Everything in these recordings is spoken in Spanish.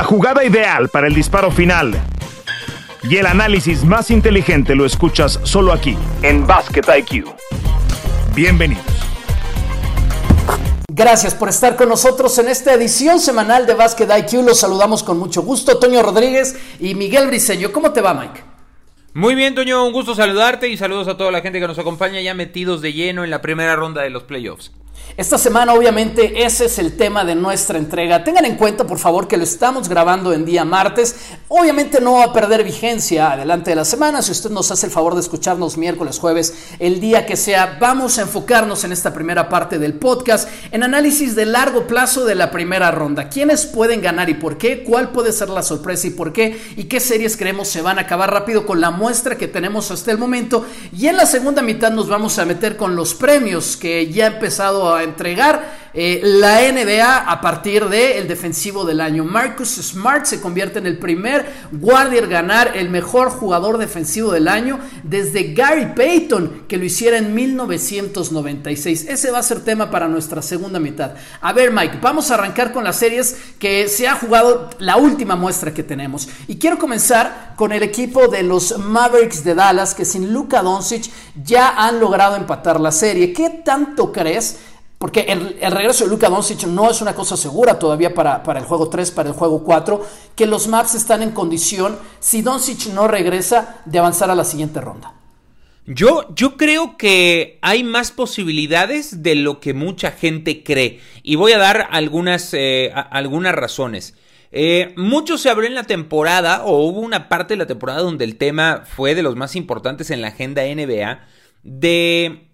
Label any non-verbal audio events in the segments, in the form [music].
La jugada ideal para el disparo final y el análisis más inteligente lo escuchas solo aquí, en Basket IQ. Bienvenidos. Gracias por estar con nosotros en esta edición semanal de Basket IQ. Los saludamos con mucho gusto, Toño Rodríguez y Miguel Briseño. ¿Cómo te va, Mike? Muy bien, Toño, un gusto saludarte y saludos a toda la gente que nos acompaña ya metidos de lleno en la primera ronda de los playoffs. Esta semana obviamente ese es el tema de nuestra entrega. Tengan en cuenta por favor que lo estamos grabando en día martes. Obviamente no va a perder vigencia adelante de la semana. Si usted nos hace el favor de escucharnos miércoles, jueves, el día que sea, vamos a enfocarnos en esta primera parte del podcast en análisis de largo plazo de la primera ronda. ¿Quiénes pueden ganar y por qué? ¿Cuál puede ser la sorpresa y por qué? ¿Y qué series creemos se van a acabar rápido con la muestra que tenemos hasta el momento? Y en la segunda mitad nos vamos a meter con los premios que ya ha empezado a entregar eh, la NBA a partir del defensivo del año. Marcus Smart se convierte en el primer guardia ganar el mejor jugador defensivo del año desde Gary Payton, que lo hiciera en 1996. Ese va a ser tema para nuestra segunda mitad. A ver, Mike, vamos a arrancar con las series que se ha jugado la última muestra que tenemos. Y quiero comenzar con el equipo de los Mavericks de Dallas, que sin Luka Doncic ya han logrado empatar la serie. ¿Qué tanto crees? Porque el, regreso de Luka Doncic no es una cosa segura todavía para, para, el juego 3, para el juego 4, que los Maps están en condición, si Doncic no regresa, de avanzar a la siguiente ronda. Yo, yo creo que hay más posibilidades de lo que mucha gente cree. Y voy a dar algunas, eh, algunas razones. Eh, mucho se abrió en la temporada, o hubo una parte de la temporada donde el tema fue de los más importantes en la agenda NBA, de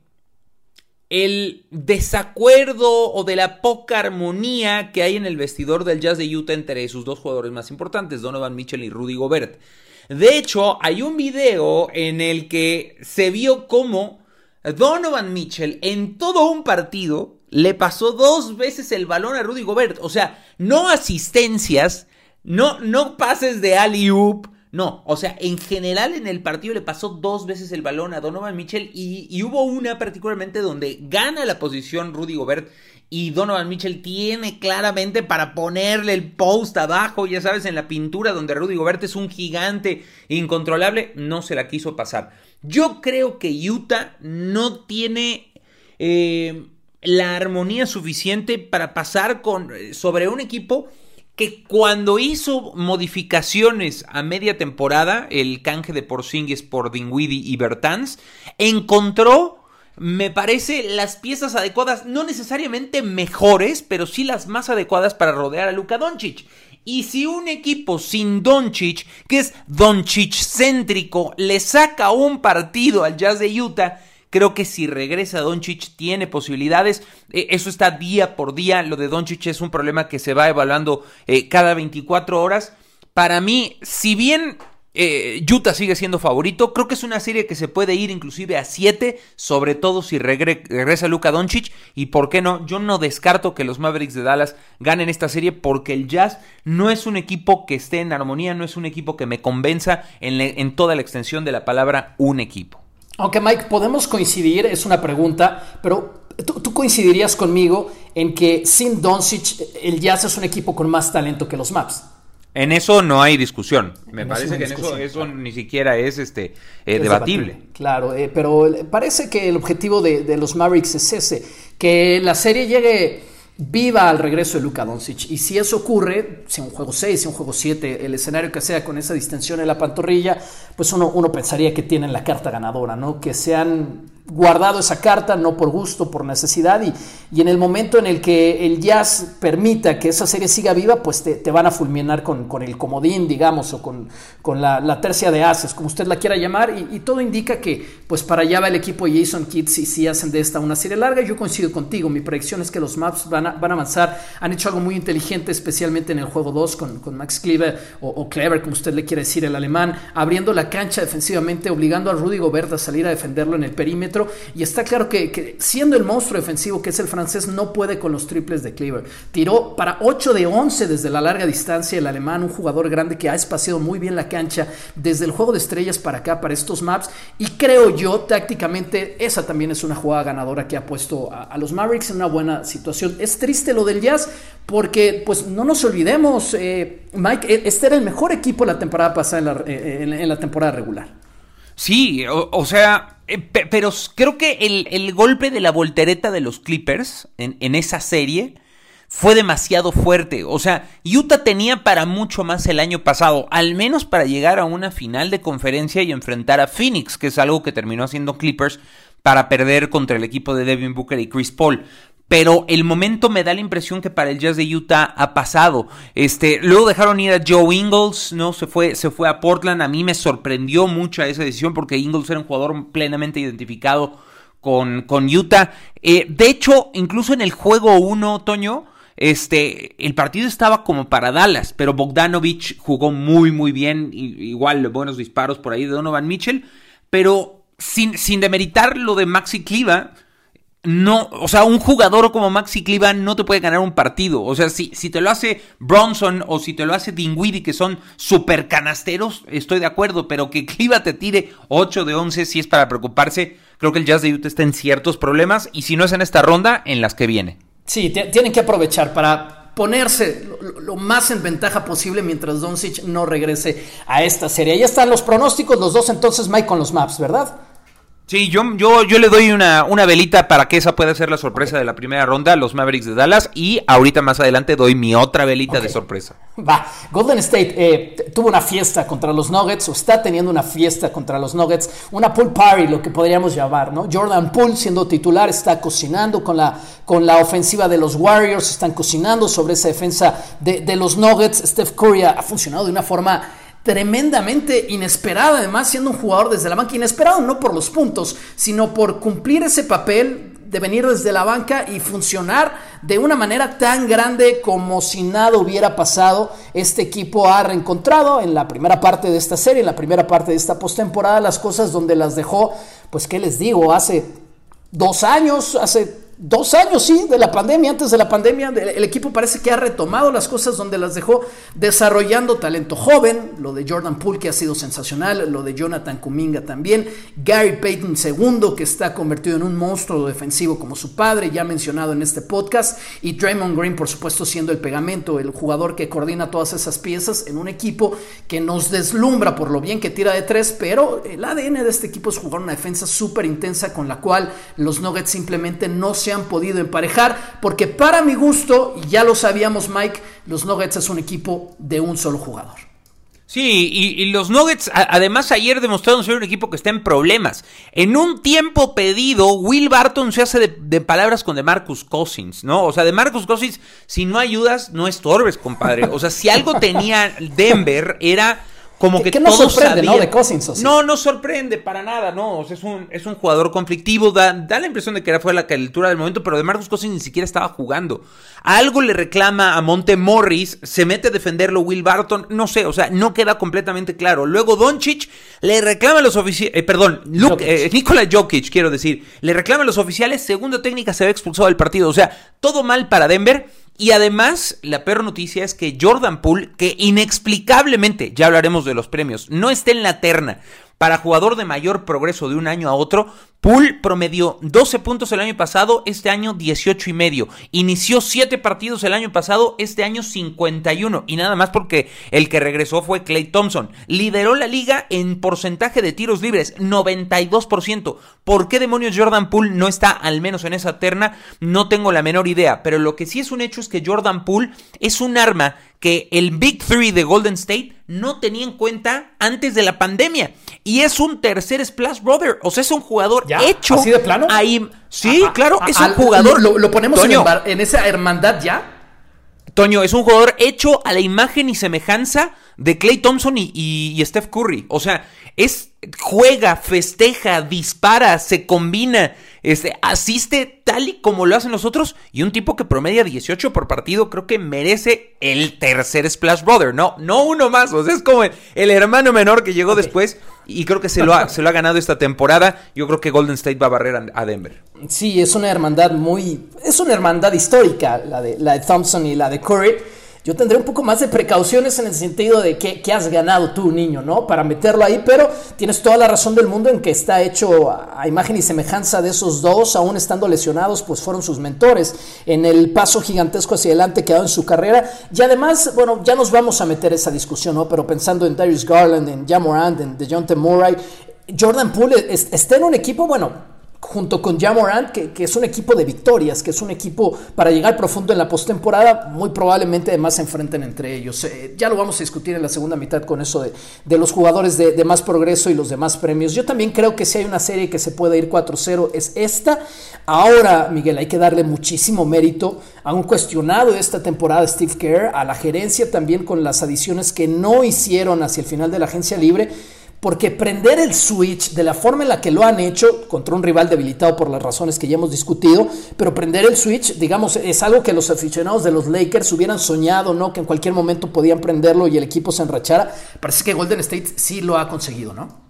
el desacuerdo o de la poca armonía que hay en el vestidor del Jazz de Utah entre sus dos jugadores más importantes, Donovan Mitchell y Rudy Gobert. De hecho, hay un video en el que se vio cómo Donovan Mitchell en todo un partido le pasó dos veces el balón a Rudy Gobert. O sea, no asistencias, no, no pases de alley-oop, no, o sea, en general en el partido le pasó dos veces el balón a Donovan Mitchell y, hubo una particularmente donde gana la posición Rudy Gobert y Donovan Mitchell tiene claramente para ponerle el post abajo, ya sabes, en la pintura donde Rudy Gobert es un gigante incontrolable, no se la quiso pasar. Yo creo que Utah no tiene eh, la armonía suficiente para pasar con, eh, sobre un equipo que cuando hizo modificaciones a media temporada, el canje de Porzingis por Dinwiddie y Bertans, encontró, me parece, las piezas adecuadas, no necesariamente mejores, pero sí las más adecuadas para rodear a Luka Doncic. Y si un equipo sin Doncic, que es Doncic céntrico, le saca un partido al Jazz de Utah, Creo que si regresa Doncic tiene posibilidades. Eh, eso está día por día. Lo de Doncic es un problema que se va evaluando eh, cada 24 horas. Para mí, si bien eh, Utah sigue siendo favorito. Creo que es una serie que se puede ir inclusive a 7, sobre todo si regresa Luka Doncic. Y por qué no, yo no descarto que los Mavericks de Dallas ganen esta serie porque el Jazz no es un equipo que esté en armonía, no es un equipo que me convenza en toda la extensión de la palabra un equipo. Aunque Mike, podemos coincidir, es una pregunta, pero ¿tú, coincidirías conmigo en que sin Doncic el Jazz es un equipo con más talento que los Maps. En eso no hay discusión. Me parece que en eso, ni siquiera es este eh, debatible. Claro, eh, pero parece que el objetivo de, de los Mavericks es ese, que la serie llegue viva al regreso de Luka Doncic. Y si eso ocurre, si un juego 6, si un juego 7, el escenario que sea con esa distensión en la pantorrilla, pues uno, uno pensaría que tienen la carta ganadora, ¿no? Que sean guardado esa carta, no por gusto, por necesidad, y, y, en el momento en el que el jazz permita que esa serie siga viva, pues te, van a fulminar con, con, el comodín, digamos, o con, con la, tercia de haces, como usted la quiera llamar, y, todo indica que pues para allá va el equipo Jason Kidd si, si hacen de esta una serie larga, yo coincido contigo, mi predicción es que los Maps van a, van a avanzar, han hecho algo muy inteligente, especialmente en el juego 2 con, con Max Cleaver, o, o Clever, como usted le quiere decir, el alemán, abriendo la cancha defensivamente, obligando a Rudy Gobert a salir a defenderlo en el perímetro, y está claro que, siendo el monstruo defensivo que es el francés no puede con los triples de Cleaver. Tiró para 8 de 11 desde la larga distancia el alemán, un jugador grande que ha espaciado muy bien la cancha desde el juego de estrellas para acá, para estos maps y creo yo tácticamente esa también es una jugada ganadora que ha puesto a, los Mavericks en una buena situación. Es triste lo del Jazz porque pues no nos olvidemos, eh, Mike, e, este era el mejor equipo la temporada pasada en la, eh, en la temporada regular. Sí, o, sea, eh, pero creo que el, golpe de la voltereta de los Clippers en, esa serie fue demasiado fuerte. O sea, Utah tenía para mucho más el año pasado, al menos para llegar a una final de conferencia y enfrentar a Phoenix, que es algo que terminó haciendo Clippers para perder contra el equipo de Devin Booker y Chris Paul pero el momento me da la impresión que para el Jazz de Utah ha pasado. Este, luego dejaron ir a Joe Ingles, ¿no? Se fue, se fue a Portland. A mí me sorprendió mucho esa decisión porque Ingles era un jugador plenamente identificado con, con Utah. Eh, de hecho, incluso en el juego 1, Toño, este, el partido estaba como para Dallas, pero Bogdanovich jugó muy, muy bien. Igual, buenos disparos por ahí de Donovan Mitchell. Pero sin, sin demeritar lo de Maxi Cliva no, o sea, un jugador como Maxi Cliva no te puede ganar un partido. O sea, si, si te lo hace Bronson o si te lo hace Dinwiddie, que son super canasteros, estoy de acuerdo, pero que Cliva te tire 8 de 11 si es para preocuparse. Creo que el Jazz de Utah está en ciertos problemas y si no es en esta ronda, en las que viene. Sí, tienen que aprovechar para ponerse lo, más en ventaja posible mientras Doncic no regrese a esta serie. Ya están los pronósticos, los dos entonces Mike con los maps, ¿verdad? Sí, yo, yo, yo le doy una, una velita para que esa pueda ser la sorpresa de la primera ronda, los Mavericks de Dallas, y ahorita más adelante doy mi otra velita de sorpresa. Va, Golden State eh, tuvo una fiesta contra los Nuggets, o está teniendo una fiesta contra los Nuggets, una pool party, lo que podríamos llamar, ¿no? Jordan Poole, siendo titular, está cocinando con la, con la ofensiva de los Warriors, están cocinando sobre esa defensa de, de los Nuggets. Steph Curry ha funcionado de una forma tremendamente inesperada, además siendo un jugador desde la banca, inesperado no por los puntos, sino por cumplir ese papel de venir desde la banca y funcionar de una manera tan grande como si nada hubiera pasado. Este equipo ha reencontrado en la primera parte de esta serie, en la primera parte de esta postemporada, las cosas donde las dejó, pues qué les digo, hace dos años, hace dos años, sí, de la pandemia, antes de la pandemia, el equipo parece que ha retomado las cosas donde las dejó, desarrollando talento joven, lo de Jordan Poole que ha sido sensacional, lo de Jonathan Kuminga también, Gary Payton II que está convertido en un monstruo defensivo como su padre, ya mencionado en este podcast, y Draymond Green por supuesto siendo el pegamento, el jugador que coordina todas esas piezas en un equipo que nos deslumbra por lo bien que tira de tres, pero el ADN de este equipo es jugar una defensa súper intensa con la cual los Nuggets simplemente no se se han podido emparejar, porque para mi gusto, y ya lo sabíamos Mike, los Nuggets es un equipo de un solo jugador. Sí, y, los Nuggets además ayer demostraron ser un equipo que está en problemas. En un tiempo pedido, Will Barton se hace de, de palabras con DeMarcus Cousins, ¿no? O sea, DeMarcus Cousins, si no ayudas, no estorbes, compadre. O sea, si algo tenía [laughs] Denver era como que, no sorprende, ¿no? De Cousins. No, no sorprende para nada, no. es, un, es un jugador conflictivo. Da, da la impresión de que era fue la calentura del momento, pero de Marcus Cousins ni siquiera estaba jugando. Algo le reclama a Monte Morris, se mete a defenderlo Will Barton, no sé, o sea, no queda completamente claro. Luego Doncic le reclama a los oficiales, eh, perdón, Luke, eh, Nikola Jokic, quiero decir, le reclama a los oficiales, segunda técnica se ve expulsado del partido. O sea, todo mal para Denver. Y además, la peor noticia es que Jordan Poole, que inexplicablemente, ya hablaremos de los premios, no está en la terna para jugador de mayor progreso de un año a otro, Poole promedió 12 puntos el año pasado, este año 18 y medio. Inició 7 partidos el año pasado, este año 51. Y nada más porque el que regresó fue Clay Thompson. Lideró la liga en porcentaje de tiros libres, 92%. ¿Por qué demonios Jordan Poole no está al menos en esa terna? No tengo la menor idea. Pero lo que sí es un hecho es que Jordan Poole es un arma que el Big Three de Golden State no tenía en cuenta antes de la pandemia. Y es un tercer Splash Brother. O sea, es un jugador hecho. ¿Así de plano? Ahí, sí, claro, es un jugador. ¿Lo, ponemos en, esa hermandad ya? Toño, es un jugador hecho a la imagen y semejanza de Clay Thompson y, y, Steph Curry. O sea, es juega, festeja, dispara, se combina, este, asiste tal y como lo hacen los otros. Y un tipo que promedia 18 por partido, creo que merece el tercer Splash Brother. No, no uno más. O sea, es como el, hermano menor que llegó después. Y creo que se lo, ha, [laughs] se lo ha ganado esta temporada. Yo creo que Golden State va a barrer a, Denver. Sí, es una hermandad muy. Es una hermandad histórica, la de, la de Thompson y la de Curry yo tendré un poco más de precauciones en el sentido de que, has ganado tú, niño, ¿no? Para meterlo ahí, pero tienes toda la razón del mundo en que está hecho a imagen y semejanza de esos dos, aún estando lesionados, pues fueron sus mentores en el paso gigantesco hacia adelante que ha dado en su carrera. Y además, bueno, ya nos vamos a meter esa discusión, ¿no? Pero pensando en Darius Garland, en Jamorand, en DeJounte Murray, Jordan Poole está en un equipo, bueno, junto con Jamorant, que, que, es un equipo de victorias, que es un equipo para llegar profundo en la postemporada, muy probablemente además se enfrenten entre ellos. Eh, ya lo vamos a discutir en la segunda mitad con eso de, de los jugadores de, más progreso y los demás premios. Yo también creo que si hay una serie que se puede ir 4-0 es esta. Ahora, Miguel, hay que darle muchísimo mérito a un cuestionado de esta temporada, Steve Kerr, a la gerencia también con las adiciones que no hicieron hacia el final de la agencia libre porque prender el switch de la forma en la que lo han hecho contra un rival debilitado por las razones que ya hemos discutido, pero prender el switch, digamos, es algo que los aficionados de los Lakers hubieran soñado, ¿no? Que en cualquier momento podían prenderlo y el equipo se enrachara. Parece que Golden State sí lo ha conseguido, ¿no?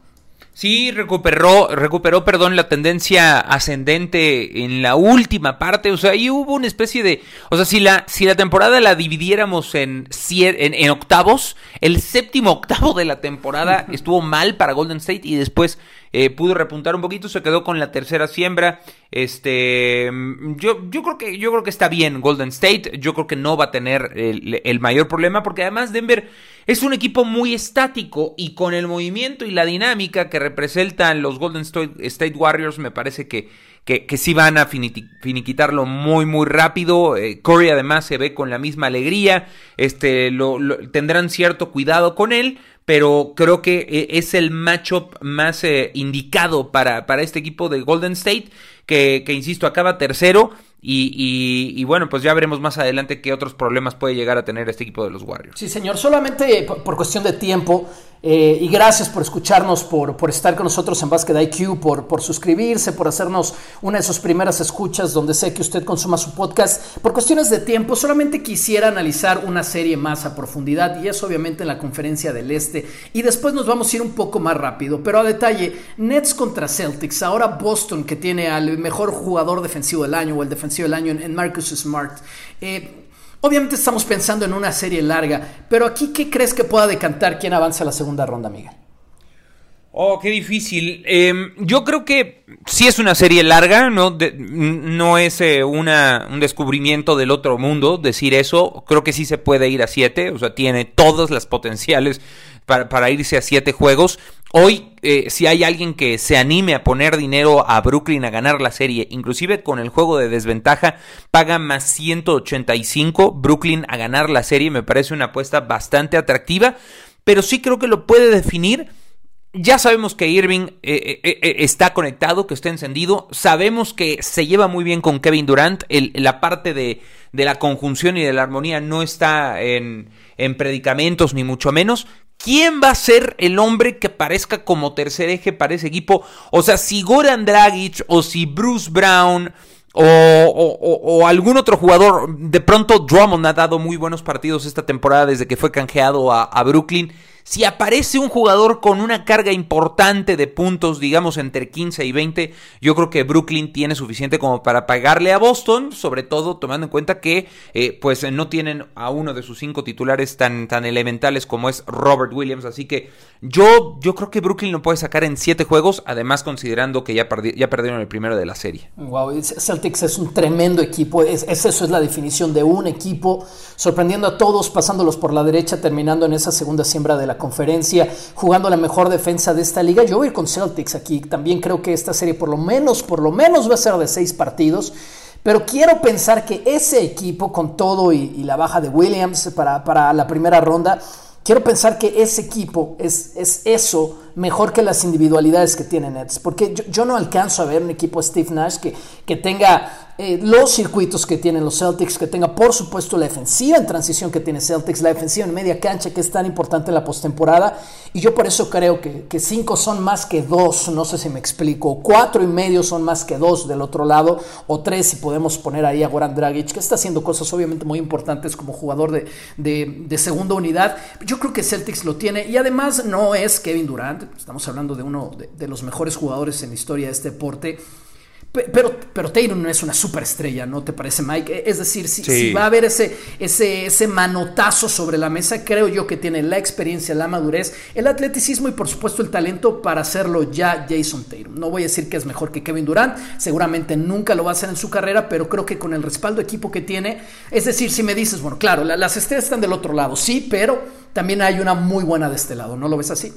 Sí, recuperó, recuperó, perdón, la tendencia ascendente en la última parte. O sea, ahí hubo una especie de. O sea, si la, si la temporada la dividiéramos en, en, en octavos, el séptimo octavo de la temporada [laughs] estuvo mal para Golden State y después eh, pudo repuntar un poquito, se quedó con la tercera siembra. Este, yo, yo creo que, yo creo que está bien Golden State. Yo creo que no va a tener el, el mayor problema porque además Denver es un equipo muy estático y con el movimiento y la dinámica que representan los Golden State Warriors me parece que, que, sí van a finiquitarlo muy muy rápido. Eh, Corey además se ve con la misma alegría, este, lo, tendrán cierto cuidado con él, pero creo que eh, es el matchup más eh, indicado para, para este equipo de Golden State, que, que insisto, acaba tercero y, y, bueno, pues ya veremos más adelante qué otros problemas puede llegar a tener este equipo de los Warriors. Sí, señor, solamente por cuestión de tiempo, eh, y gracias por escucharnos, por, por, estar con nosotros en Basket IQ, por, por suscribirse, por hacernos una de sus primeras escuchas donde sé que usted consuma su podcast. Por cuestiones de tiempo, solamente quisiera analizar una serie más a profundidad y es obviamente en la conferencia del Este. Y después nos vamos a ir un poco más rápido, pero a detalle, Nets contra Celtics, ahora Boston que tiene al mejor jugador defensivo del año o el defensivo del año en, Marcus Smart. Eh, Obviamente estamos pensando en una serie larga, pero aquí, ¿qué crees que pueda decantar quién avanza a la segunda ronda, Miguel? Oh, qué difícil. Em, yo creo que sí es una serie larga, no, no es eh, una, un descubrimiento del otro mundo decir eso. Creo que sí se puede ir a siete, o sea, tiene todas las potenciales para, irse a siete juegos. Hoy, eh, si hay alguien que se anime a poner dinero a Brooklyn a ganar la serie, inclusive con el juego de desventaja, paga más 185 Brooklyn a ganar la serie. Me parece una apuesta bastante atractiva, pero sí creo que lo puede definir. Ya sabemos que Irving eh, eh, está conectado, que está encendido. Sabemos que se lleva muy bien con Kevin Durant. la parte de, la conjunción y de la armonía no está en, en predicamentos, ni mucho menos. ¿Quién va a ser el hombre que parezca como tercer eje para ese equipo? O sea, si Goran Dragic o si Bruce Brown o, algún otro jugador, de pronto Drummond ha dado muy buenos partidos esta temporada desde que fue canjeado a Brooklyn. Si aparece un jugador con una carga importante de puntos, digamos entre 15 y 20, yo creo que Brooklyn tiene suficiente como para pagarle a Boston, sobre todo tomando en cuenta que eh, pues no tienen a uno de sus cinco titulares tan, tan elementales como es Robert Williams. Así que yo, yo creo que Brooklyn lo puede sacar en siete juegos, además considerando que ya, ya perdieron el primero de la serie. Wow, Celtics es un tremendo equipo, es, eso es la definición de un equipo, sorprendiendo a todos, pasándolos por la derecha, terminando en esa segunda siembra de la conferencia, jugando la mejor defensa de esta liga. Yo voy con Celtics aquí. También creo que esta serie por lo menos, por lo menos va a ser de seis partidos. Pero quiero pensar que ese equipo, con todo y, la baja de Williams para, para, la primera ronda, quiero pensar que ese equipo es, es eso mejor que las individualidades que tiene Nets. Porque yo, yo, no alcanzo a ver un equipo Steve Nash que, que tenga eh, los circuitos que tienen los Celtics, que tenga por supuesto la defensiva en transición que tiene Celtics, la defensiva en media cancha que es tan importante en la postemporada. Y yo por eso creo que, que cinco son más que dos, no sé si me explico. Cuatro y medio son más que dos del otro lado, o tres si podemos poner ahí a Goran Dragic, que está haciendo cosas obviamente muy importantes como jugador de, de, segunda unidad. Yo creo que Celtics lo tiene y además no es Kevin Durant, estamos hablando de uno de, de los mejores jugadores en la historia de este deporte. Pero, pero Tatum no es una superestrella, ¿no te parece, Mike? Es decir, si, va a haber ese, ese, ese, manotazo sobre la mesa, creo yo que tiene la experiencia, la madurez, el atleticismo y por supuesto el talento para hacerlo ya Jason Tatum. No voy a decir que es mejor que Kevin Durant, seguramente nunca lo va a hacer en su carrera, pero creo que con el respaldo equipo que tiene, es decir, si me dices, bueno, claro, las estrellas están del otro lado, sí, pero también hay una muy buena de este lado, ¿no lo ves así?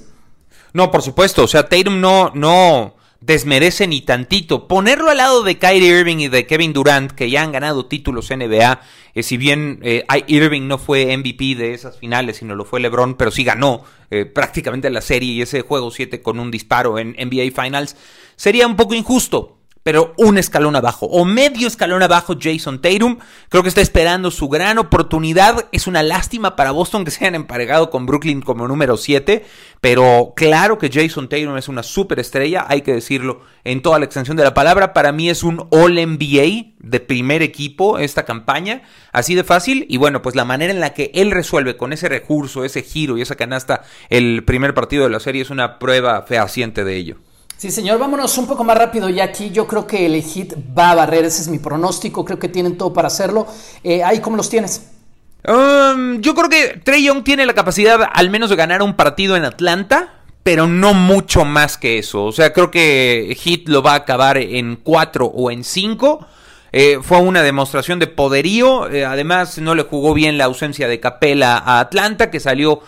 No, por supuesto, o sea, Tatum no, no desmerece ni tantito. Ponerlo al lado de Kyrie Irving y de Kevin Durant, que ya han ganado títulos NBA, eh, si bien eh, Irving no fue MVP de esas finales, sino lo fue LeBron, pero sí ganó eh, prácticamente la serie y ese juego 7 con un disparo en NBA Finals, sería un poco injusto pero un escalón abajo o medio escalón abajo Jason Tatum. Creo que está esperando su gran oportunidad. Es una lástima para Boston que se hayan emparejado con Brooklyn como número 7, pero claro que Jason Tatum es una superestrella, hay que decirlo en toda la extensión de la palabra. Para mí es un All NBA de primer equipo esta campaña, así de fácil. Y bueno, pues la manera en la que él resuelve con ese recurso, ese giro y esa canasta el primer partido de la serie es una prueba fehaciente de ello. Sí, señor, vámonos un poco más rápido ya aquí. Yo creo que el Heat va a barrer, ese es mi pronóstico. Creo que tienen todo para hacerlo. Eh, ¿Ahí cómo los tienes? Um, yo creo que Trey Young tiene la capacidad al menos de ganar un partido en Atlanta, pero no mucho más que eso. O sea, creo que Heat lo va a acabar en 4 o en 5. Eh, fue una demostración de poderío. Eh, además, no le jugó bien la ausencia de Capela a Atlanta, que salió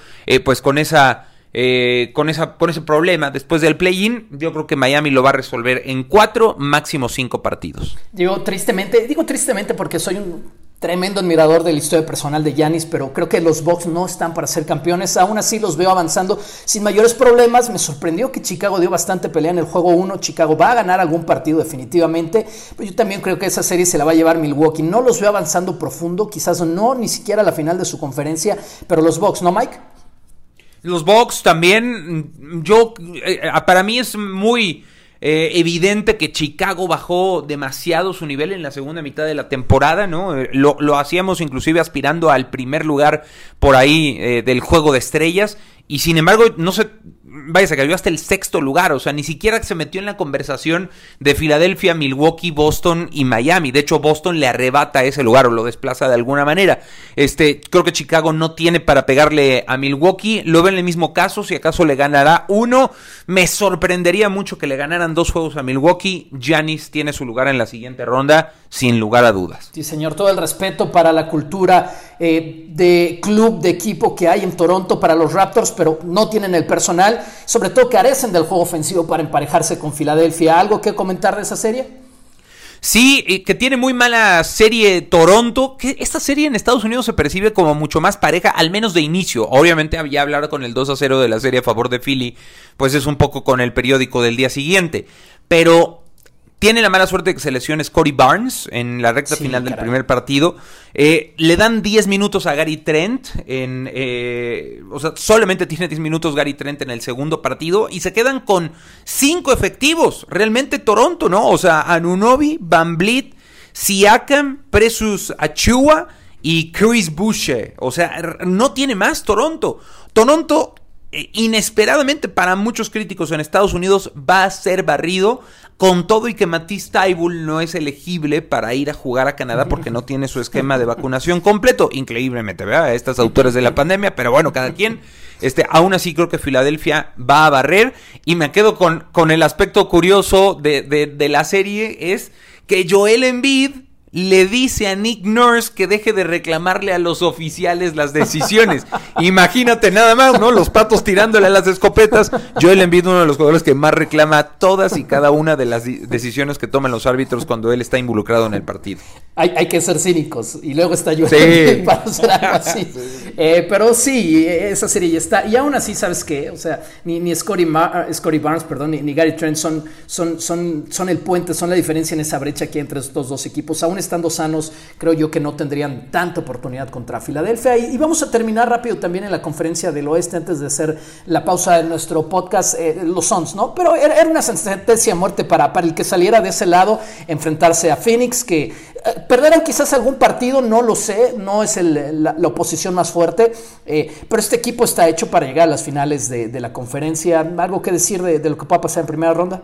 pues con esa eh, con, esa, con ese problema después del play-in, yo creo que Miami lo va a resolver en cuatro, máximo cinco partidos. Digo tristemente, digo tristemente porque soy un tremendo admirador de la historia personal de Yanis, pero creo que los Bucks no están para ser campeones. Aún así los veo avanzando sin mayores problemas. Me sorprendió que Chicago dio bastante pelea en el juego 1. Chicago va a ganar algún partido definitivamente, pero yo también creo que esa serie se la va a llevar Milwaukee. No los veo avanzando profundo, quizás no ni siquiera a la final de su conferencia, pero los Bucks, ¿no, Mike? Los Bucks también, yo, eh, eh, para mí es muy eh, evidente que Chicago bajó demasiado su nivel en la segunda mitad de la temporada, ¿no? Lo, lo hacíamos inclusive aspirando al primer lugar por ahí del juego de estrellas y sin embargo, no sé, vaya, se cayó hasta el sexto lugar, o sea, ni siquiera se metió en la conversación de Filadelfia, Milwaukee, Boston y Miami. De hecho, Boston le arrebata ese lugar o lo desplaza de alguna manera. Este, creo que Chicago no tiene para pegarle a Milwaukee. Lo ven en el mismo caso, si acaso le ganará uno. Me sorprendería mucho que le ganaran dos juegos a Milwaukee. Giannis tiene su lugar en la siguiente ronda, sin lugar a dudas. Sí, señor, todo el respeto para la cultura eh, de club, de equipo que hay en Toronto para los Raptors, pero no tienen el personal sobre todo carecen del juego ofensivo para emparejarse con Filadelfia. ¿Algo que comentar de esa serie? Sí, que tiene muy mala serie Toronto, que esta serie en Estados Unidos se percibe como mucho más pareja, al menos de inicio. Obviamente había hablado con el 2 a 0 de la serie a favor de Philly, pues es un poco con el periódico del día siguiente. Pero tiene la mala suerte de que se lesione Scotty Barnes en la recta final del primer partido. Eh, le dan 10 minutos a Gary Trent. En, eh, o sea, solamente tiene 10 minutos Gary Trent en el segundo partido. Y se quedan con 5 efectivos. Realmente Toronto, ¿no? O sea, Anunobi, Van Vliet, Siakam, Presus Achua y Chris Boucher. O sea, no tiene más Toronto. Toronto inesperadamente para muchos críticos en Estados Unidos va a ser barrido. Con todo y que Matisse Taibul no es elegible para ir a jugar a Canadá porque no tiene su esquema de vacunación completo, increíblemente, ¿verdad? Estas autores de la pandemia, pero bueno, cada quien, este, aún así creo que Filadelfia va a barrer. Y me quedo con, con el aspecto curioso de, de, de la serie es que Joel Embiid le dice a Nick Nurse que deje de reclamarle a los oficiales las decisiones. [laughs] Imagínate nada más, ¿no? Los patos tirándole a las escopetas. Yo le envío uno de los jugadores que más reclama todas y cada una de las decisiones que toman los árbitros cuando él está involucrado en el partido. Hay, que ser cínicos y luego está yo sí. [laughs] para hacer algo así. [laughs] Eh, pero sí, esa serie ya está. Y aún así, ¿sabes qué? O sea, ni, ni Scotty, Barnes perdón, ni, Gary Trent son, son, son, son el puente, son la diferencia en esa brecha aquí entre estos dos equipos. Aún estando sanos, creo yo que no tendrían tanta oportunidad contra Filadelfia. Y, vamos a terminar rápido también en la conferencia del oeste antes de hacer la pausa de nuestro podcast, eh, los Suns, ¿no? Pero era, una sentencia de muerte para, para el que saliera de ese lado, enfrentarse a Phoenix, que eh, quizás algún partido, no lo sé, no es la, oposición más fuerte, eh, pero este equipo está hecho para llegar a las finales de, la conferencia. ¿Algo que decir de, de lo que pueda pasar en primera ronda?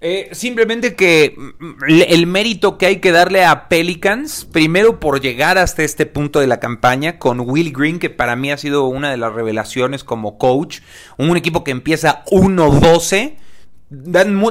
Eh, simplemente que mm, el mérito que hay que darle a Pelicans, primero por llegar hasta este punto de la campaña, con Will Green, que para mí ha sido una de las revelaciones como coach, un equipo que empieza 1-12.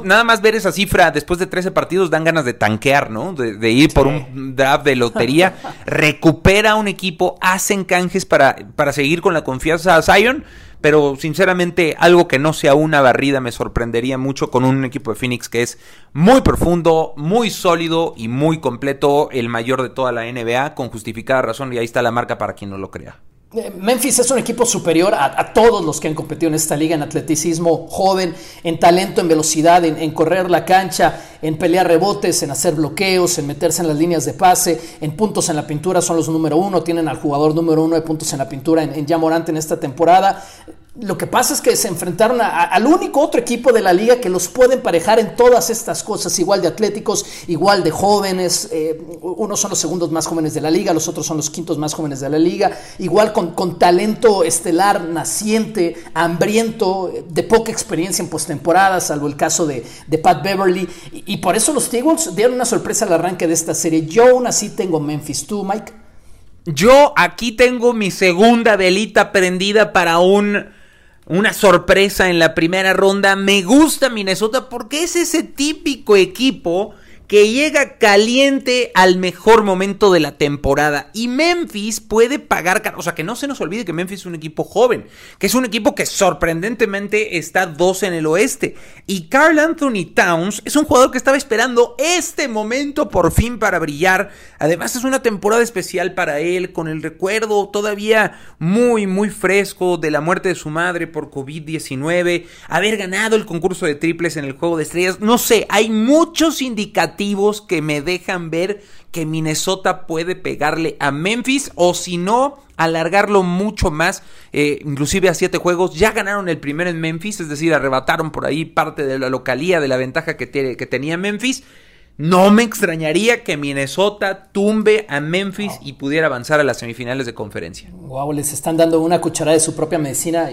nada más ver esa cifra después de 13 partidos dan ganas de tanquear, ¿no? De, ir por un draft de lotería. [laughs] Recupera un equipo, hacen canjes para, para seguir con la confianza a Zion pero sinceramente algo que no sea una barrida me sorprendería mucho con un equipo de Phoenix que es muy profundo, muy sólido y muy completo, el mayor de toda la NBA, con justificada razón, y ahí está la marca para quien no lo crea. Eh, Memphis es un equipo superior a, todos los que han competido en esta liga, en atleticismo joven, en talento, en velocidad, en, correr la cancha, en pelear rebotes, en hacer bloqueos, en meterse en las líneas de pase, en puntos en la pintura son los número uno, tienen al jugador número uno de puntos en la pintura en, en Morante en esta temporada. Lo que pasa es que se enfrentaron al único otro equipo de la liga que los puede emparejar en todas estas cosas, igual de atléticos, igual de jóvenes. Eh, unos son los segundos más jóvenes de la liga, los otros son los quintos más jóvenes de la liga, igual con, talento estelar, naciente, hambriento, de poca experiencia en postemporada, salvo el caso de, Pat Beverly. Y, por eso los Eagles dieron una sorpresa al arranque de esta serie. Yo aún así tengo Memphis. ¿Tú, Mike? Yo aquí tengo mi segunda velita prendida para un una sorpresa en la primera ronda. Me gusta Minnesota porque es ese típico equipo que llega caliente al mejor momento de la temporada. Y Memphis puede pagar, o sea, que no se nos olvide que Memphis es un equipo joven, que es un equipo que sorprendentemente está dos en el oeste. Y Carl Anthony Towns es un jugador que estaba esperando este momento por fin para brillar. Además es una temporada especial para él, con el recuerdo todavía muy, muy fresco de la muerte de su madre por COVID-19, haber ganado el concurso de triples en el juego de estrellas. No sé, hay muchos indicativos que me dejan ver que Minnesota puede pegarle a Memphis o si no alargarlo mucho más, eh, inclusive a siete juegos. Ya ganaron el primero en Memphis, es decir, arrebataron por ahí parte de la localía de la ventaja que, que tenía Memphis. No me extrañaría que Minnesota tumbe a Memphis y pudiera avanzar a las semifinales de conferencia. Wow, les están dando una cucharada de su propia medicina.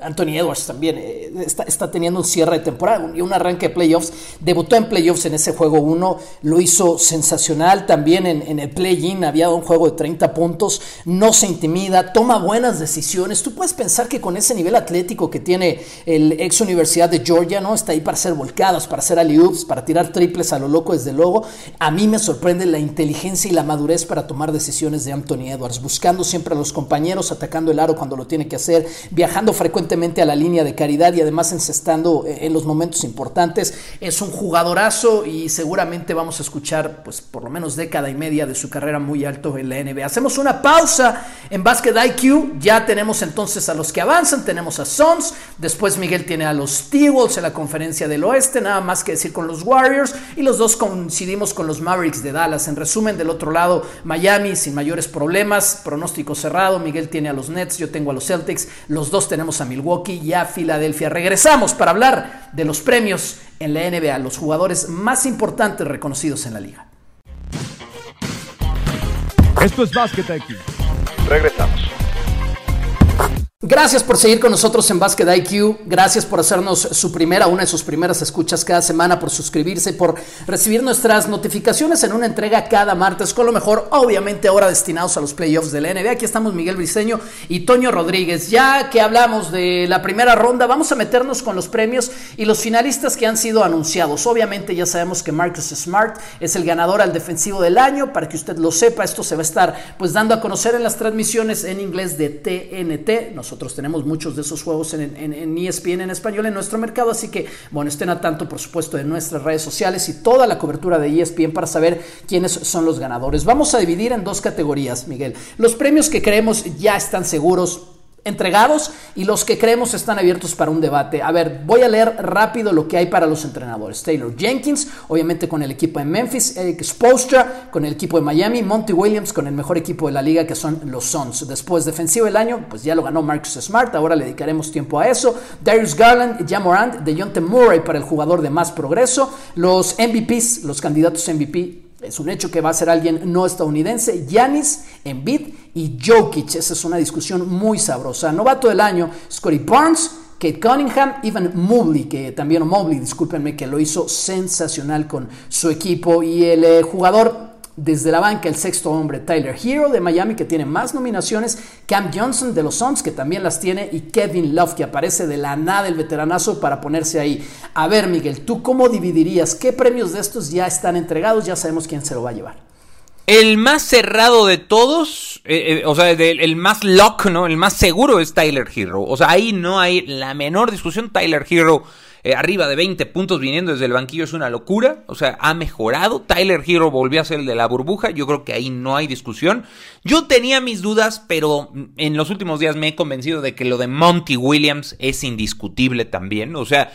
Anthony Edwards también eh, está, teniendo un cierre de temporada y un arranque de playoffs. Debutó en playoffs en ese juego 1, lo hizo sensacional también en, el play-in. Había un juego de 30 puntos, no se intimida, toma buenas decisiones. Tú puedes pensar que con ese nivel atlético que tiene el ex Universidad de Georgia, ¿no? Está ahí para hacer volcadas, para hacer alley para tirar triples a lo loco desde luego. A mí me sorprende la inteligencia y la madurez para tomar decisiones de Anthony Edwards, buscando siempre a los compañeros, atacando el aro cuando lo tiene que hacer, viajando frecuentemente a la línea de caridad y además encestando eh, en los momentos importantes. Es un jugadorazo y seguramente vamos a escuchar pues por lo menos década y media de su carrera muy alto en la NBA. Hacemos una pausa en Basket IQ. Ya tenemos entonces a los que avanzan. Tenemos a Sons. Después Miguel tiene a los T-Wolves en la conferencia del oeste. Nada más que decir con los Warriors. Y los dos coincidimos con los Mavericks de Dallas. En resumen, del otro lado, Miami sin mayores problemas. Pronóstico cerrado. Miguel tiene a los Nets. Yo tengo a los Celtics. Los dos tenemos a Milwaukee Milwaukee y a Filadelfia. Regresamos para hablar de los premios en la NBA, los jugadores más importantes reconocidos en la liga. Esto es Basket. Regresamos. Gracias por seguir con nosotros en Basket IQ. Gracias por hacernos su primera, una de sus primeras escuchas cada semana, por suscribirse, por recibir nuestras notificaciones en una entrega cada martes, con lo mejor, obviamente, ahora destinados a los playoffs de la NBA. Aquí estamos Miguel Briceño y Toño Rodríguez. Ya que hablamos de la primera ronda, vamos a meternos con los premios y los finalistas que han sido anunciados. Obviamente, ya sabemos que Marcus Smart es el ganador al defensivo del año. Para que usted lo sepa, esto se va a estar pues dando a conocer en las transmisiones en inglés de TNT. Nosotros tenemos muchos de esos juegos en, en, ESPN en español en nuestro mercado, así que bueno, estén a tanto por supuesto de nuestras redes sociales y toda la cobertura de ESPN para saber quiénes son los ganadores. Vamos a dividir en dos categorías, Miguel. Los premios que creemos ya están seguros entregados y los que creemos están abiertos para un debate. A ver, voy a leer rápido lo que hay para los entrenadores. Taylor Jenkins, obviamente con el equipo de Memphis, Eric Spoelstra con el equipo de Miami, Monty Williams con el mejor equipo de la liga que son los Suns. Después defensivo del año, pues ya lo ganó Marcus Smart, ahora le dedicaremos tiempo a eso. Darius Garland, Jamorant, DeJounte Murray para el jugador de más progreso. Los MVPs, los candidatos MVP es un hecho que va a ser alguien no estadounidense, Yanis, Embiid y Jokic. Esa es una discusión muy sabrosa. Novato del año, Scotty Barnes, Kate Cunningham, Ivan Mobley, que también, Mobley, discúlpenme, que lo hizo sensacional con su equipo. Y el eh, jugador desde la banca, el sexto hombre, Tyler Hero de Miami, que tiene más nominaciones, Cam Johnson de los Suns, que también las tiene, y Kevin Love, que aparece de la nada el veteranazo para ponerse ahí. A ver, Miguel, ¿tú cómo dividirías? ¿Qué premios de estos ya están entregados? Ya sabemos quién se lo va a llevar. El más cerrado de todos, eh, eh, o sea, el, más lock, ¿no? El más seguro es Tyler Hero. O sea, ahí no hay la menor discusión. Tyler Hero eh, arriba de 20 puntos viniendo desde el banquillo es una locura. O sea, ha mejorado. Tyler Hero volvió a ser el de la burbuja. Yo creo que ahí no hay discusión. Yo tenía mis dudas, pero en los últimos días me he convencido de que lo de Monty Williams es indiscutible también. O sea,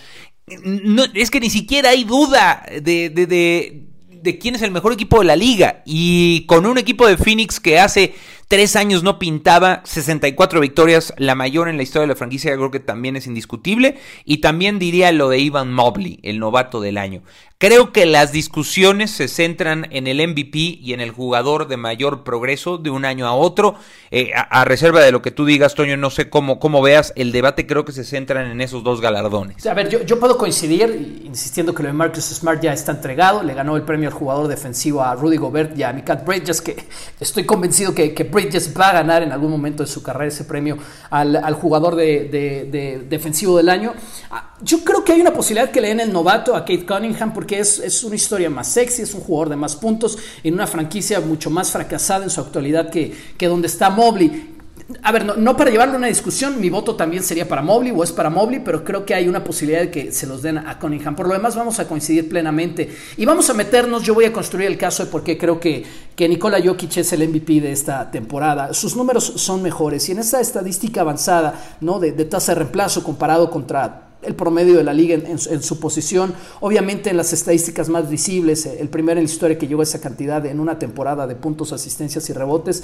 no, es que ni siquiera hay duda de, de, de, de quién es el mejor equipo de la liga. Y con un equipo de Phoenix que hace Tres años no pintaba, 64 victorias, la mayor en la historia de la franquicia, creo que también es indiscutible. Y también diría lo de Ivan Mobley, el novato del año. Creo que las discusiones se centran en el MVP y en el jugador de mayor progreso de un año a otro. Eh, a, reserva de lo que tú digas, Toño, no sé cómo, cómo veas, el debate creo que se centran en esos dos galardones. A ver, yo, puedo coincidir, insistiendo que lo de Marcus Smart ya está entregado. Le ganó el premio al jugador defensivo a Rudy Gobert y a Mikat Bridges, que estoy convencido que Bridges va a ganar en algún momento de su carrera ese premio al, jugador de, de, defensivo del año. Ah, yo creo que hay una posibilidad que le den el novato a Kate Cunningham porque es, una historia más sexy, es un jugador de más puntos en una franquicia mucho más fracasada en su actualidad que donde está Mobley a ver, no, para llevarlo a una discusión, mi voto también sería para Mobley o es para Mobley, pero creo que hay una posibilidad de que se los den a Cunningham. Por lo demás, vamos a coincidir plenamente y vamos a meternos. Yo voy a construir el caso de por qué creo que, que Nikola Jokic es el MVP de esta temporada. Sus números son mejores y en esta estadística avanzada ¿no? de, de tasa de reemplazo comparado contra el promedio de la liga en, su posición. Obviamente en las estadísticas más visibles, eh, el primero en la historia que llegó a esa cantidad en una temporada de puntos, asistencias y rebotes,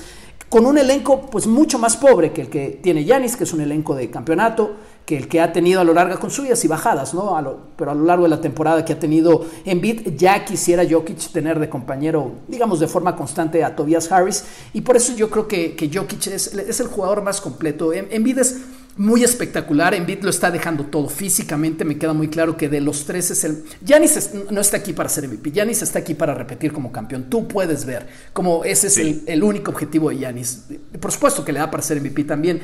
con un elenco pues mucho más pobre que el que tiene Yanis, que es un elenco de campeonato, que el que ha tenido a lo largo con subidas y bajadas, ¿no? pero a lo largo de la temporada que ha tenido Embiid, ya quisiera Jokic tener de compañero, digamos, de forma constante a Tobias Harris, y por eso yo creo que, Jokic es, el jugador más completo. Em, Embiid es muy espectacular. Embiid lo está dejando todo físicamente. Me queda muy claro que de los tres es el. Yanis no está aquí para ser MVP. Yanis está aquí para repetir como campeón. Tú puedes ver como ese es el, único objetivo de Yanis. Por supuesto que le da para ser MVP también.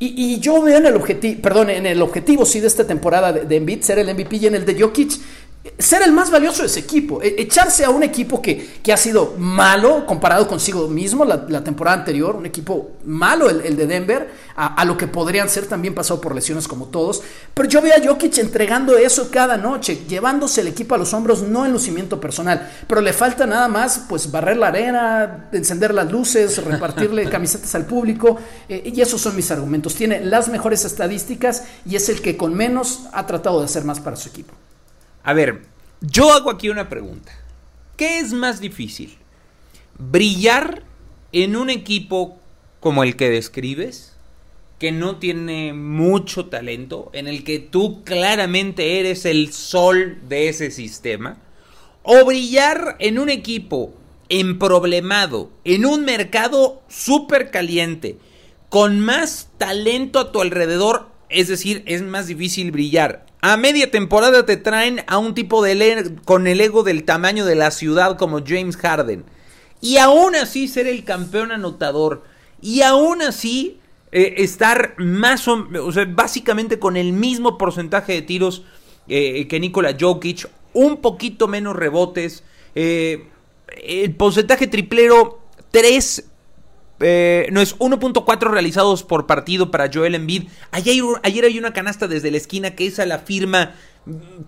Y, yo veo en el objetivo, perdón, en el objetivo sí de esta temporada de, de Embiid ser el MVP y en el de Jokic ser el más valioso de ese equipo, e, echarse a un equipo que, ha sido malo comparado consigo mismo la, temporada anterior, un equipo malo el, de Denver, a, lo que podrían ser también pasado por lesiones como todos, pero yo veo a Jokic entregando eso cada noche, llevándose el equipo a los hombros, no en lucimiento personal, pero le falta nada más pues barrer la arena, encender las luces, [laughs] repartirle camisetas al público, eh, y esos son mis argumentos, tiene las mejores estadísticas y es el que con menos ha tratado de hacer más para su equipo. A ver, yo hago aquí una pregunta. ¿Qué es más difícil? ¿Brillar en un equipo como el que describes? que no tiene mucho talento, en el que tú claramente eres el sol de ese sistema, o brillar en un equipo emproblemado, en un mercado súper caliente, con más talento a tu alrededor, es decir, es más difícil brillar. A media temporada te traen a un tipo de con el ego del tamaño de la ciudad como James Harden. Y aún así ser el campeón anotador. Y aún así eh, estar más o, o sea, básicamente con el mismo porcentaje de tiros eh, que Nikola Jokic, un poquito menos rebotes, eh, el porcentaje triplero 3 no es 1.4 realizados por partido para Joel Embiid. Ayer, ayer hay una canasta desde la esquina que esa la firma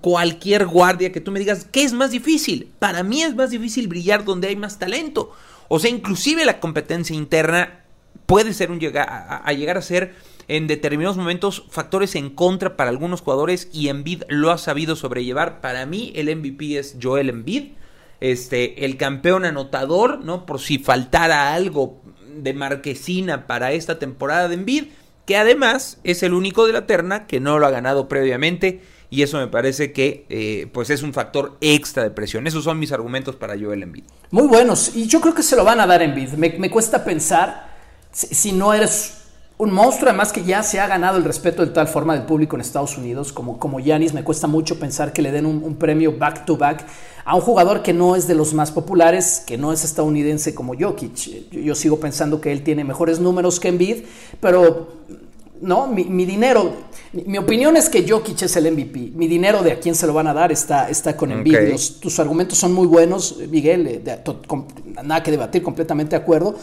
cualquier guardia que tú me digas, ¿qué es más difícil? Para mí es más difícil brillar donde hay más talento. O sea, inclusive la competencia interna puede ser un a, llegar a ser en determinados momentos factores en contra para algunos jugadores y Embiid lo ha sabido sobrellevar. Para mí el MVP es Joel Embiid, este el campeón anotador, ¿no? Por si faltara algo de marquesina para esta temporada de Embiid, que además es el único de la terna que no lo ha ganado previamente y eso me parece que eh, pues es un factor extra de presión. Esos son mis argumentos para Joel Embiid. Muy buenos y yo creo que se lo van a dar Embiid. Me, me cuesta pensar si, no eres un monstruo, además que ya se ha ganado el respeto de tal forma del público en Estados Unidos, como, como Giannis, me cuesta mucho pensar que le den un, premio back to back a un jugador que no es de los más populares, que no es estadounidense como Jokic. Yo, sigo pensando que él tiene mejores números que Embiid, pero no, mi, dinero, mi, opinión es que Jokic es el MVP. Mi dinero de a quién se lo van a dar está, está con Embiid. tus argumentos son muy buenos, Miguel, eh, nada que debatir, completamente de acuerdo.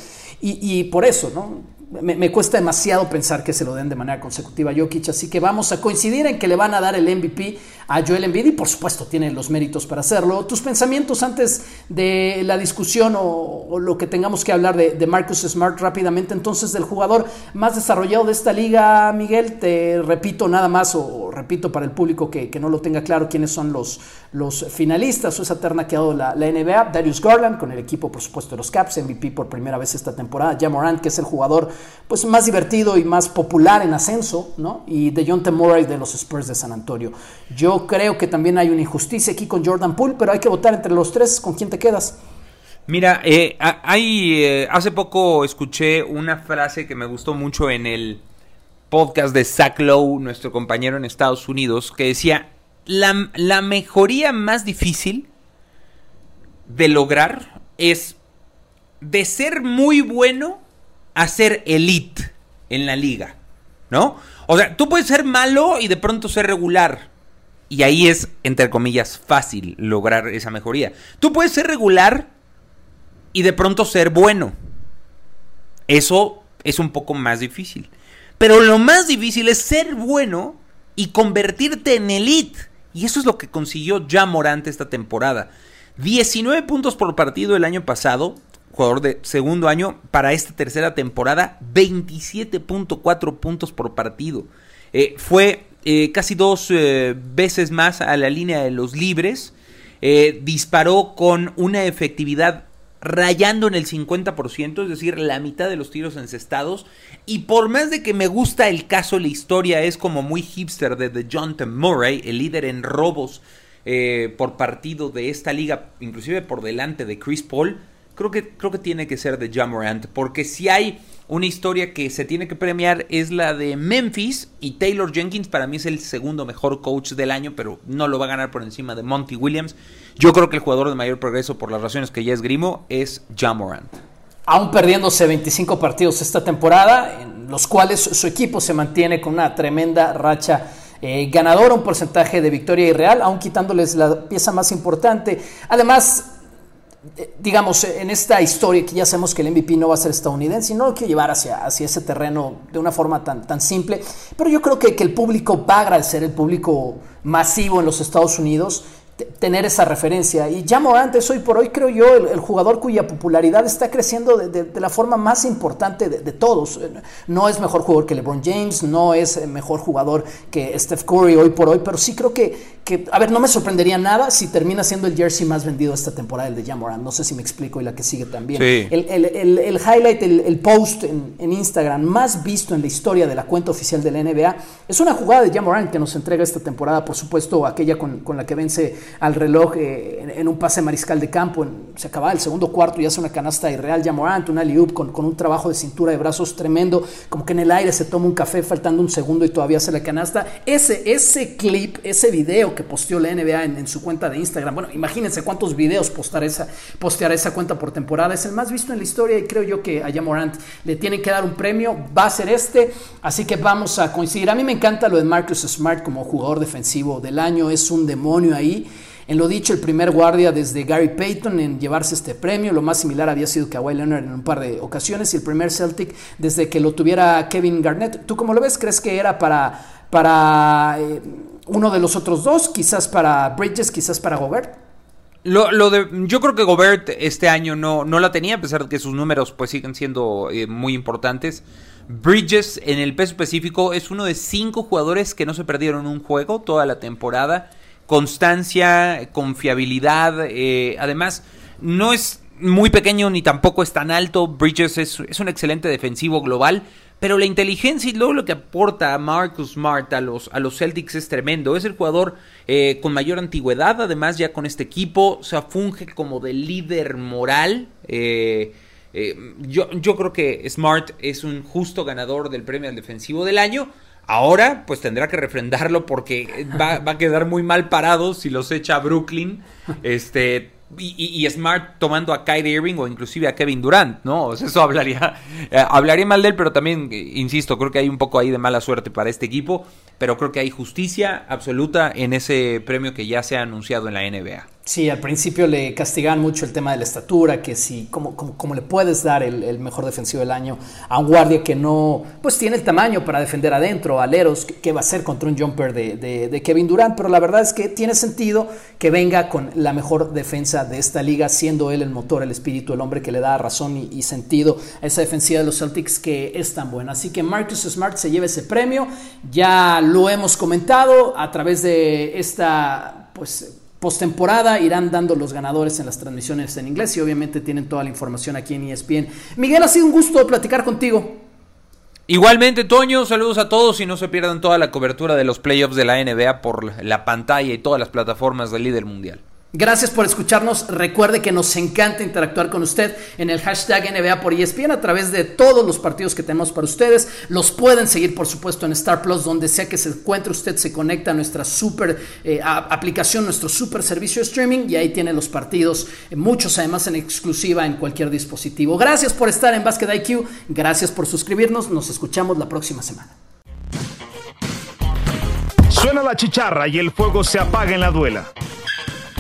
Y, por eso, ¿no? Me, cuesta demasiado pensar que se lo den de manera consecutiva a Jokic, así que vamos a coincidir en que le van a dar el MVP a Joel Embiid y por supuesto tiene los méritos para hacerlo. Tus pensamientos antes de la discusión o, lo que tengamos que hablar de, Marcus Smart rápidamente, entonces del jugador más desarrollado de esta liga, Miguel, te repito nada más o, repito para el público que, no lo tenga claro quiénes son los, los finalistas o esa terna que ha dado la, la NBA, Darius Garland con el equipo por supuesto de los Caps, MVP por primera vez esta temporada, Jamorant que es el jugador pues más divertido y más popular en ascenso, ¿no? Y de John. Murray de los Spurs de San Antonio. Yo creo que también hay una injusticia aquí con Jordan Poole, pero hay que votar entre los tres. ¿Con quién te quedas? Mira, eh, eh, hace poco escuché una frase que me gustó mucho en el podcast de Zach Lowe, nuestro compañero en Estados Unidos, que decía, la, la mejoría más difícil de lograr es de ser muy bueno a ser elite en la liga, ¿no? O sea, tú puedes ser malo y de pronto ser regular. Y ahí es, entre comillas, fácil lograr esa mejoría. Tú puedes ser regular y de pronto ser bueno. Eso es un poco más difícil. Pero lo más difícil es ser bueno y convertirte en elite. Y eso es lo que consiguió ya Morante esta temporada. 19 puntos por partido el año pasado, jugador de segundo año, para esta tercera temporada, 27.4 puntos por partido. Eh, fue eh, casi dos eh, veces más a la línea de los libres. disparó con una efectividad rayando en el 50%, es decir, la mitad de los tiros encestados. Y por más de que me gusta el caso, la historia es como muy hipster de, de John T. Murray, el líder en robos por partido de esta liga, inclusive por delante de Chris Paul creo que, creo que tiene que ser de Jamorant, porque si hay una historia que se tiene que premiar es la de Memphis y Taylor Jenkins para mí es el segundo mejor coach del año, pero no lo va a ganar por encima de Monty Williams. Yo creo que el jugador de mayor progreso por las razones que ya esgrimo es Jamorant. Aún perdiéndose 25 partidos esta temporada, en los cuales su equipo se mantiene con una tremenda racha eh, ganadora, un porcentaje de victoria irreal, aún quitándoles la pieza más importante. Además, digamos, en esta historia que ya sabemos que el MVP no va a ser estadounidense y no lo quiero llevar hacia, hacia ese terreno de una forma tan, tan simple, pero yo creo que, que el público va a agradecer, el público masivo en los Estados Unidos, tener esa referencia. Y ya antes, hoy por hoy, creo yo, el, jugador cuya popularidad está creciendo de, la forma más importante de, todos. No es mejor jugador que LeBron James, no es mejor jugador que Steph Curry hoy por hoy, pero sí creo que, que, a ver, no me sorprendería nada si termina siendo el jersey más vendido esta temporada, el de Jamoran. No sé si me explico y la que sigue también. El, el, el, highlight, el, post en, en, Instagram más visto en la historia de la cuenta oficial de la NBA es una jugada de Jamoran que nos entrega esta temporada, por supuesto, aquella con, con la que vence al reloj eh, en, un pase mariscal de campo. se acaba el segundo cuarto y hace una canasta irreal. Jamoran, una liup con, con un trabajo de cintura de brazos tremendo, como que en el aire se toma un café faltando un segundo y todavía hace la canasta. Ese, ese clip, ese video que posteó la NBA en, su cuenta de Instagram. Bueno, imagínense cuántos videos postar esa, postear esa cuenta por temporada. Es el más visto en la historia y creo yo que a Morant le tienen que dar un premio. Va a ser este, así que vamos a coincidir. A mí me encanta lo de Marcus Smart como jugador defensivo del año. Es un demonio ahí. En lo dicho, el primer guardia desde Gary Payton en llevarse este premio, lo más similar había sido Kawhi Leonard en un par de ocasiones y el primer Celtic desde que lo tuviera Kevin Garnett. ¿Tú cómo lo ves? ¿Crees que era para, para eh, uno de los otros dos, quizás para Bridges, quizás para Gobert. Lo, de, yo creo que Gobert este año no, no la tenía, a pesar de que sus números pues siguen siendo eh, muy importantes. Bridges en el peso específico es uno de cinco jugadores que no se perdieron un juego toda la temporada. Constancia, confiabilidad, eh, además no es muy pequeño ni tampoco es tan alto. Bridges es, es un excelente defensivo global. Pero la inteligencia y luego lo que aporta Marcus Smart a los, a los Celtics es tremendo. Es el jugador eh, con mayor antigüedad, además ya con este equipo. O sea, funge como de líder moral. Eh, yo, yo creo que Smart es un justo ganador del premio al defensivo del año. Ahora, pues tendrá que refrendarlo porque va, va, a quedar muy mal parado si los echa a Brooklyn. Este, y, Smart tomando a Kyrie Irving o inclusive a Kevin Durant, ¿no? eso hablaría, eh, hablaría mal de él, pero también, eh, insisto, creo que hay un poco ahí de mala suerte para este equipo, pero creo que hay justicia absoluta en ese premio que ya se ha anunciado en la NBA. Sí, al principio le castigaban mucho el tema de la estatura, que si, ¿cómo, cómo, le puedes dar el, mejor defensivo del año a un guardia que no, pues tiene el tamaño para defender adentro, aleros, ¿qué va a hacer contra un jumper de, Kevin Durant? Pero la verdad es que tiene sentido que venga con la mejor defensa de esta liga, siendo él el motor, el espíritu, el hombre que le da razón y, y sentido a esa defensiva de los Celtics que es tan buena. Así que Marcus Smart se lleva ese premio, ya lo hemos comentado a través de esta, pues postemporada irán dando los ganadores en las transmisiones en inglés y obviamente tienen toda la información aquí en ESPN. Miguel, ha sido un gusto platicar contigo. Igualmente, Toño, saludos a todos y no se pierdan toda la cobertura de los playoffs de la NBA por la pantalla y todas las plataformas del líder mundial. Gracias por escucharnos. Recuerde que nos encanta interactuar con usted en el hashtag NBA por ESPN a través de todos los partidos que tenemos para ustedes. Los pueden seguir, por supuesto, en Star Plus, donde sea que se encuentre usted, se conecta a nuestra super eh, aplicación, nuestro super servicio de streaming y ahí tiene los partidos, eh, muchos además en exclusiva en cualquier dispositivo. Gracias por estar en Basket IQ. Gracias por suscribirnos. Nos escuchamos la próxima semana. Suena la chicharra y el fuego se apaga en la duela.